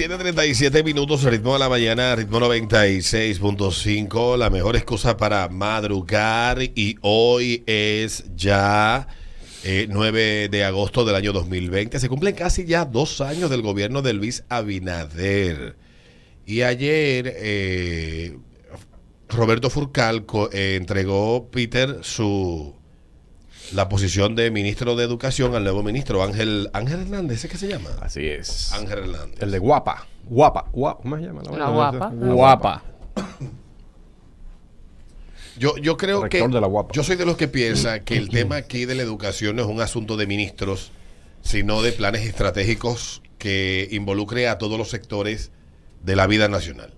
Tiene 37 minutos, ritmo de la mañana, ritmo 96.5, la mejor excusa para madrugar y hoy es ya eh, 9 de agosto del año 2020. Se cumplen casi ya dos años del gobierno de Luis Abinader. Y ayer eh, Roberto Furcal eh, entregó, Peter, su la posición de ministro de Educación al nuevo ministro Ángel Ángel Hernández, ¿ese qué se llama? Así es. Ángel Hernández. El de guapa. Guapa. Guapa. ¿Cómo se llama? La guapa. La Guapa. Yo, yo creo que Rector de la Guapa. yo soy de los que piensa que el tema aquí de la educación no es un asunto de ministros, sino de planes estratégicos que involucre a todos los sectores de la vida nacional.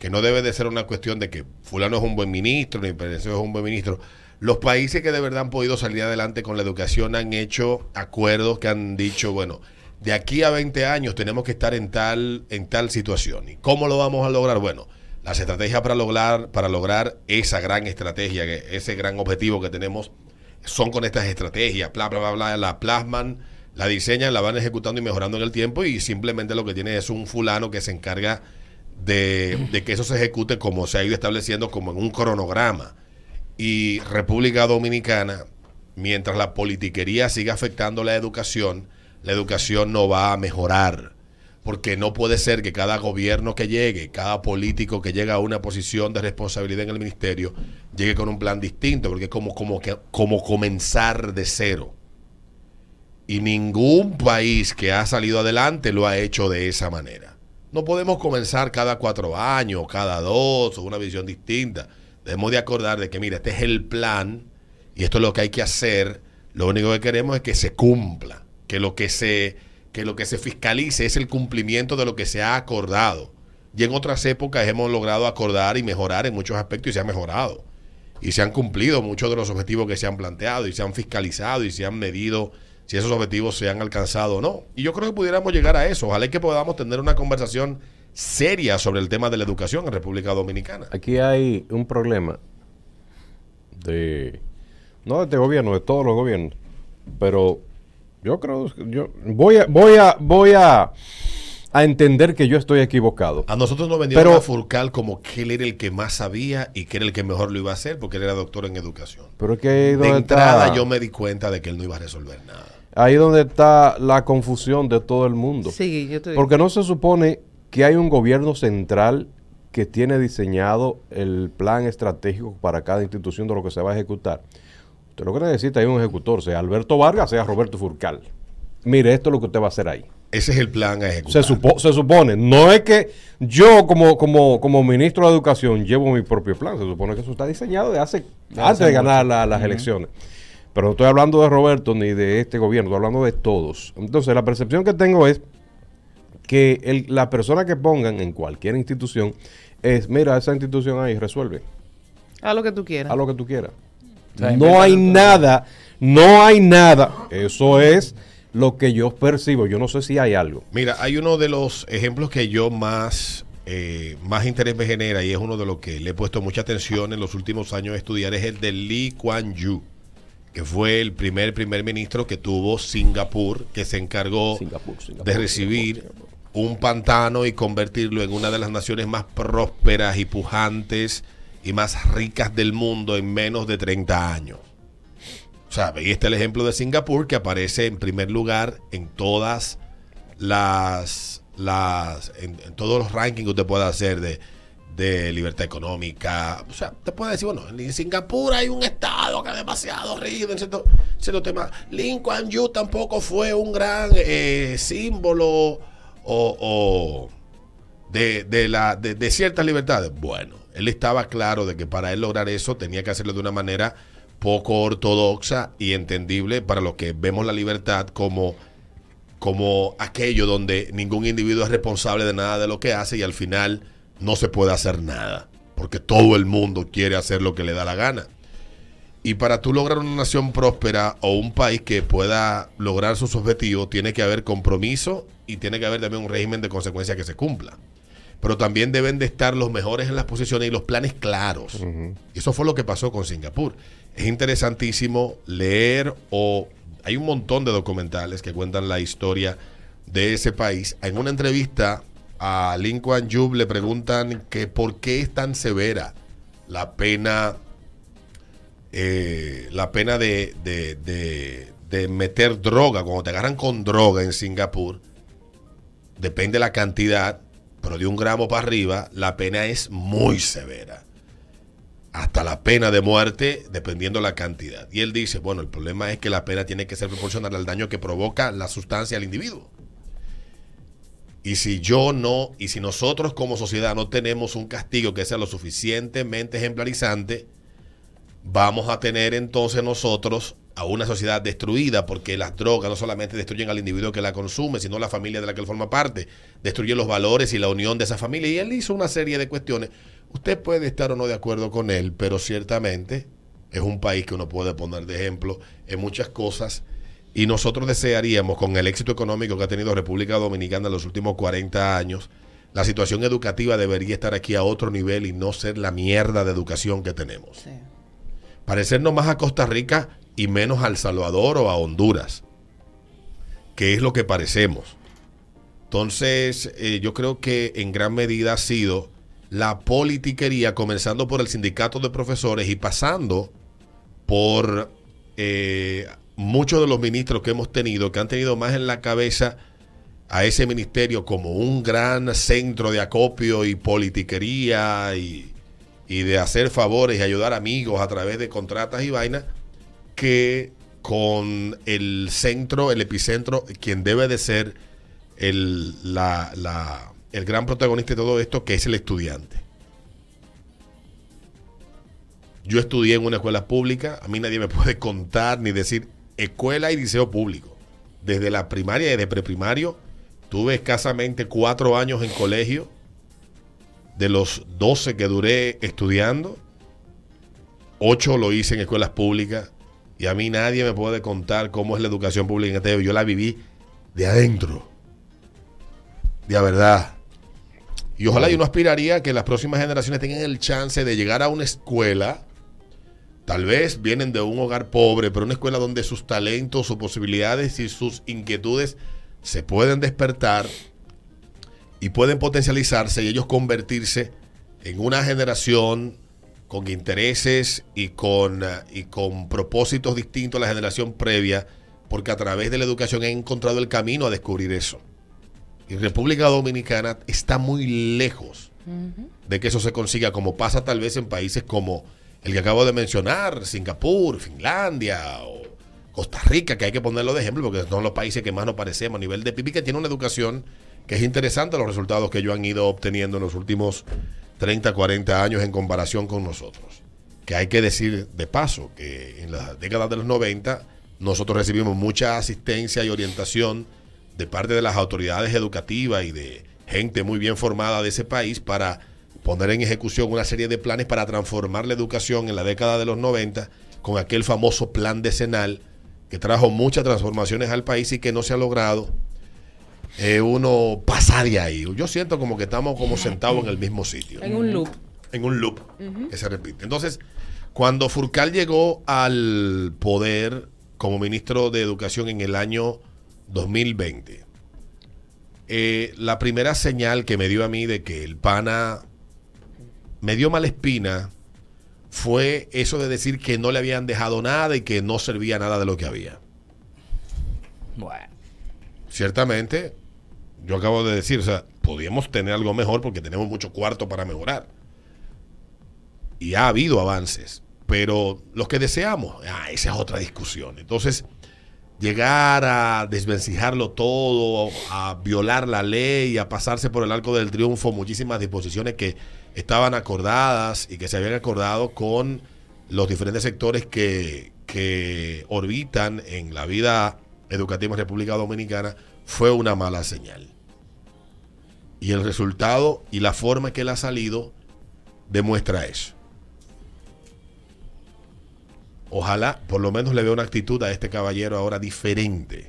Que no debe de ser una cuestión de que fulano es un buen ministro, ni perezoso es un buen ministro. Los países que de verdad han podido salir adelante con la educación han hecho acuerdos que han dicho, bueno, de aquí a 20 años tenemos que estar en tal, en tal situación. ¿Y cómo lo vamos a lograr? Bueno, las estrategias para lograr, para lograr esa gran estrategia, ese gran objetivo que tenemos, son con estas estrategias, bla, bla, bla, bla, la plasman, la diseñan, la van ejecutando y mejorando en el tiempo y simplemente lo que tiene es un fulano que se encarga de, de que eso se ejecute como se ha ido estableciendo, como en un cronograma. Y República Dominicana, mientras la politiquería siga afectando la educación, la educación no va a mejorar. Porque no puede ser que cada gobierno que llegue, cada político que llega a una posición de responsabilidad en el ministerio, llegue con un plan distinto, porque es como, como, como comenzar de cero. Y ningún país que ha salido adelante lo ha hecho de esa manera. No podemos comenzar cada cuatro años, cada dos, o una visión distinta. Debemos de acordar de que, mira, este es el plan y esto es lo que hay que hacer. Lo único que queremos es que se cumpla, que lo que se, que lo que se fiscalice es el cumplimiento de lo que se ha acordado. Y en otras épocas hemos logrado acordar y mejorar en muchos aspectos y se ha mejorado. Y se han cumplido muchos de los objetivos que se han planteado y se han fiscalizado y se han medido si esos objetivos se han alcanzado o no. Y yo creo que pudiéramos llegar a eso. Ojalá que podamos tener una conversación seria sobre el tema de la educación en República Dominicana. Aquí hay un problema de. No de este gobierno, de todos los gobiernos. Pero yo creo. Yo voy a. Voy a. Voy a. A entender que yo estoy equivocado. A nosotros nos vendieron Pero- a Furcal como que él era el que más sabía y que era el que mejor lo iba a hacer porque él era doctor en educación. Pero es que ahí De entrada está, yo me di cuenta de que él no iba a resolver nada. ahí donde está la confusión de todo el mundo. Sí, yo te digo. Porque no se supone que hay un gobierno central que tiene diseñado el plan estratégico para cada institución de lo que se va a ejecutar. Usted lo que necesita es un ejecutor, sea Alberto Vargas, sea Roberto Furcal. Mire, esto es lo que usted va a hacer ahí. Ese es el plan a ejecutar. Se, supo- se supone, no es que yo como, como, como ministro de Educación llevo mi propio plan, se supone que eso está diseñado de hace, antes de ganar la- las elecciones. Pero no estoy hablando de Roberto ni de este gobierno, estoy hablando de todos. Entonces la percepción que tengo es que el- la persona que pongan en cualquier institución es, mira, esa institución ahí resuelve, Haz lo que tú quieras. haz lo que tú quieras. sea, no hay nada, no hay nada. Eso es lo que yo percibo. Yo no sé si hay algo. Mira, hay uno de los ejemplos que yo más, eh, más interés me genera y es uno de los que le he puesto mucha atención en los últimos años a estudiar, es el de Lee Kuan Yew, que fue el primer primer ministro que tuvo Singapur, que se encargó Singapur, Singapur, de recibir un pantano y convertirlo en una de las naciones más prósperas y pujantes y más ricas del mundo en menos de 30 años. O sea, ahí está el ejemplo de Singapur que aparece en primer lugar en todas las, las en, todos los rankings que usted pueda hacer de, de libertad económica. O sea, te puede decir, bueno, en Singapur hay un estado que es demasiado rígido en cierto, cierto tema. Lin Kuan Yew tampoco fue un gran eh, símbolo o, o de, de la, de, ciertas libertades. Bueno, él estaba claro de que para él lograr eso tenía que hacerlo de una manera poco ortodoxa y entendible para los que vemos la libertad como, como aquello donde ningún individuo es responsable de nada de lo que hace y al final no se puede hacer nada, porque todo el mundo quiere hacer lo que le da la gana. Y para tú lograr una nación próspera o un país que pueda lograr sus objetivos, tiene que haber compromiso y tiene que haber también un régimen de consecuencias que se cumpla. Pero también deben de estar los mejores en las posiciones y los planes claros. Y eso fue lo que pasó con Singapur. Es interesantísimo leer o hay un montón de documentales que cuentan la historia de ese país. En una entrevista a Lincoln Jub le preguntan que por qué es tan severa la pena, eh, la pena de, de- de- de meter droga, cuando te agarran con droga en Singapur, depende la cantidad, pero de un gramo para arriba, la pena es muy severa. Hasta la pena de muerte, dependiendo la cantidad. Y él dice, bueno, el problema es que la pena tiene que ser proporcional al daño que provoca la sustancia al individuo. Y si yo no, y si nosotros como sociedad no tenemos un castigo que sea lo suficientemente ejemplarizante, vamos a tener entonces nosotros a una sociedad destruida porque las drogas no solamente destruyen al individuo que la consume, sino la familia de la que él forma parte, destruyen los valores y la unión de esa familia. Y él hizo una serie de cuestiones. Usted puede estar o no de acuerdo con él, pero ciertamente es un país que uno puede poner de ejemplo en muchas cosas. Y nosotros desearíamos, con el éxito económico que ha tenido República Dominicana en los últimos 40 años, la situación educativa debería estar aquí a otro nivel y no ser la mierda de educación que tenemos Sí. Parecernos más a Costa Rica y menos a El Salvador o a Honduras, que es lo que parecemos. Entonces, eh, yo creo que en gran medida ha sido la politiquería, comenzando por el sindicato de profesores y pasando por eh, muchos de los ministros que hemos tenido, que han tenido más en la cabeza a ese ministerio como un gran centro de acopio y politiquería y, y de hacer favores y ayudar amigos a través de contratas y vainas, que con el centro, el epicentro, quien debe de ser el, la- la- el gran protagonista de todo esto, que es el estudiante. Yo estudié en una escuela pública, a mí nadie me puede contar ni decir escuela y liceo público. Desde la primaria y de preprimario, tuve escasamente cuatro años en colegio, de los 12 que duré estudiando, 8 lo hice en escuelas públicas y a mí nadie me puede contar cómo es la educación pública en este país. Yo la viví de adentro, de a verdad. Y ojalá yo no aspiraría a que las próximas generaciones tengan el chance de llegar a una escuela, tal vez vienen de un hogar pobre, pero una escuela donde sus talentos, sus posibilidades y sus inquietudes se pueden despertar y pueden potencializarse y ellos convertirse en una generación con intereses y con, y con propósitos distintos a la generación previa, porque a través de la educación han encontrado el camino a descubrir eso. Y República Dominicana está muy lejos de que eso se consiga, como pasa tal vez en países como el que acabo de mencionar, Singapur, Finlandia o Costa Rica, que hay que ponerlo de ejemplo, porque son los países que más nos parecemos a nivel de PIB, que tiene una educación que es interesante los resultados que ellos han ido obteniendo en los últimos 30, 40 años en comparación con nosotros. Que hay que decir de paso que en las décadas de los 90 nosotros recibimos mucha asistencia y orientación de parte de las autoridades educativas y de gente muy bien formada de ese país para poner en ejecución una serie de planes para transformar la educación en la década de los 90 con aquel famoso plan decenal que trajo muchas transformaciones al país y que no se ha logrado eh, uno pasar de ahí. Yo siento como que estamos como sentados en el mismo sitio En un loop. en un loop que se repite. Entonces, cuando Furcal llegó al poder como ministro de Educación en el año 2020, eh, la primera señal que me dio a mí de que el pana me dio mala espina fue eso de decir que no le habían dejado nada y que no servía nada de lo que había. Bueno. Ciertamente, yo acabo de decir, o sea, podíamos tener algo mejor porque tenemos mucho cuarto para mejorar. Y ha habido avances, pero los que deseamos, ah, esa es otra discusión. Entonces, llegar a desvencijarlo todo, a violar la ley, a pasarse por el arco del triunfo muchísimas disposiciones que estaban acordadas y que se habían acordado con los diferentes sectores que, que orbitan en la vida educativa en República Dominicana, fue una mala señal. Y el resultado y la forma que él ha salido demuestra eso. Ojalá por lo menos le vea una actitud a este caballero ahora diferente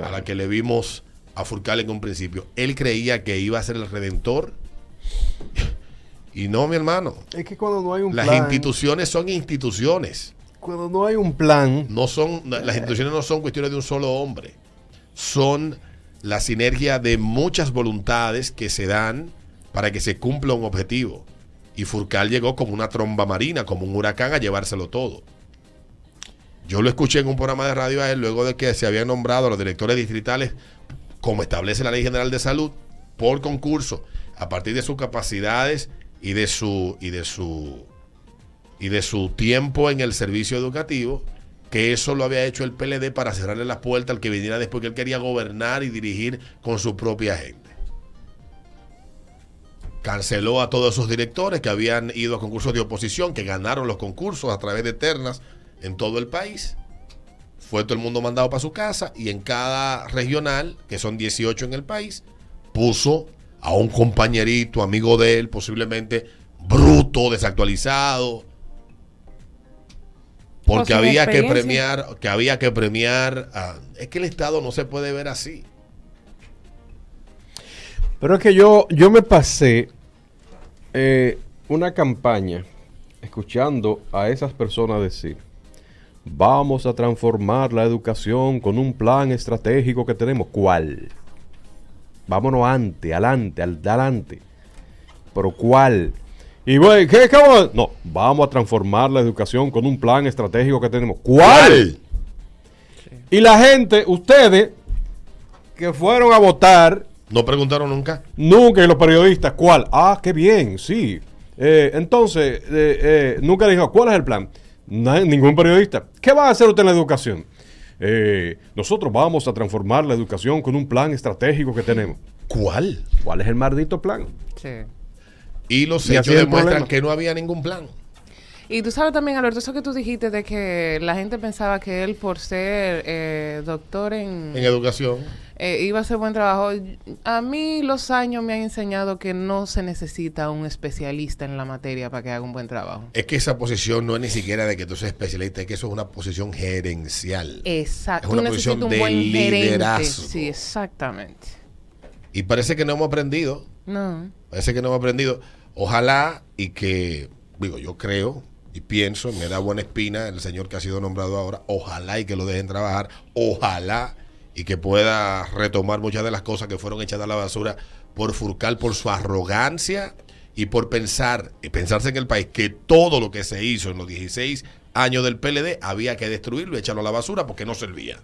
a la que le vimos a Furcal en un principio. Él creía que iba a ser el redentor. Y no, mi hermano. Es que cuando no hay un Las plan, instituciones son instituciones. cuando no hay un plan, No son, las instituciones no son cuestiones de un solo hombre. Son la sinergia de muchas voluntades que se dan para que se cumpla un objetivo. Y Furcal llegó como una tromba marina, como un huracán a llevárselo todo. Yo lo escuché en un programa de radio a él luego de que se habían nombrado a los directores distritales, como establece la Ley General de Salud, por concurso, a partir de sus capacidades y de su y de su y de su tiempo en el servicio educativo, que eso lo había hecho el PLD para cerrarle las puertas al que viniera después que él quería gobernar y dirigir con su propia gente. Canceló a todos esos directores que habían ido a concursos de oposición, que ganaron los concursos a través de ternas en todo el país. Fue todo el mundo mandado para su casa y en cada regional, que son 18 en el país, puso a un compañerito, amigo de él, posiblemente bruto, desactualizado, porque había que premiar, que había que premiar. a- es que el Estado no se puede ver así. Pero es que yo, yo me pasé eh, una campaña escuchando a esas personas decir, vamos a transformar la educación con un plan estratégico que tenemos. ¿Cuál? Vámonos antes, adelante, al- adelante. Pero ¿cuál? Y güey, ¿qué, qué vamos a- No, vamos a transformar la educación con un plan estratégico que tenemos. ¿Cuál? Y la gente, ustedes, que fueron a votar, No preguntaron nunca. Nunca, y los periodistas, ¿cuál? Ah, qué bien, sí. Eh, entonces, eh, eh, nunca dijo, ¿cuál es el plan? Na- ningún periodista. ¿Qué va a hacer usted en la educación? Eh, nosotros vamos a transformar la educación con un plan estratégico que tenemos. ¿Cuál? ¿Cuál es el maldito plan? Sí. Y los Y hechos demuestran que no había ningún plan. Y tú sabes también, Alberto, eso que tú dijiste de que la gente pensaba que él, por ser eh, doctor en, En educación. eh, iba a hacer buen trabajo. A mí los años me han enseñado que no se necesita un especialista en la materia para que haga un buen trabajo. Es que esa posición no es ni siquiera de que tú seas especialista, es que eso es una posición gerencial. Exacto. Es una Tú posición un de buen gerente. liderazgo. Sí, exactamente. Y parece que no hemos aprendido. No. Parece que no hemos aprendido. Ojalá y que, digo, yo creo y pienso, me da buena espina el señor que ha sido nombrado ahora. Ojalá y que lo dejen trabajar. Ojalá y que pueda retomar muchas de las cosas que fueron echadas a la basura por Furcal, por su arrogancia y por pensar, y pensarse en el país que todo lo que se hizo en los 16 años del PLD había que destruirlo y echarlo a la basura porque no servía.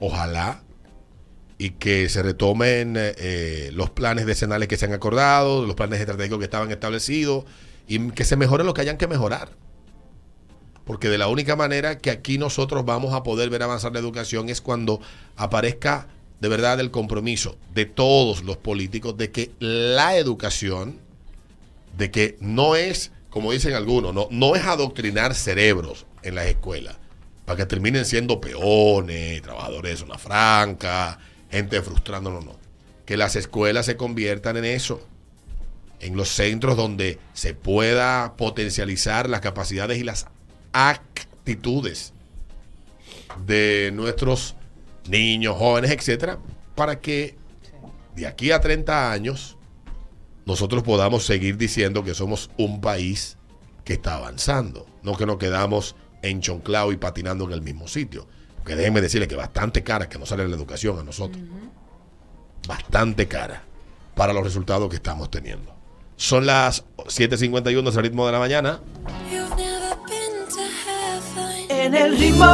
Ojalá y que se retomen eh, eh, los planes decenales que se han acordado, los planes estratégicos que estaban establecidos y que se mejore lo que hayan que mejorar. Porque de la única manera que aquí nosotros vamos a poder ver avanzar la educación es cuando aparezca de verdad el compromiso de todos los políticos de que la educación, de que no es, como dicen algunos, no, no es adoctrinar cerebros en las escuelas para que terminen siendo peones, trabajadores de zona franca, gente frustrando, no. Que las escuelas se conviertan en eso, en los centros donde se pueda potencializar las capacidades y las actitudes de nuestros niños, jóvenes, etcétera, para que de aquí a 30 años nosotros podamos seguir diciendo que somos un país que está avanzando, no que nos quedamos enchonclados y patinando en el mismo sitio. Porque déjenme decirle que bastante cara que nos sale la educación a nosotros. Bastante cara para los resultados que estamos teniendo. Son las 7.51 del ritmo de la mañana. En el ritmo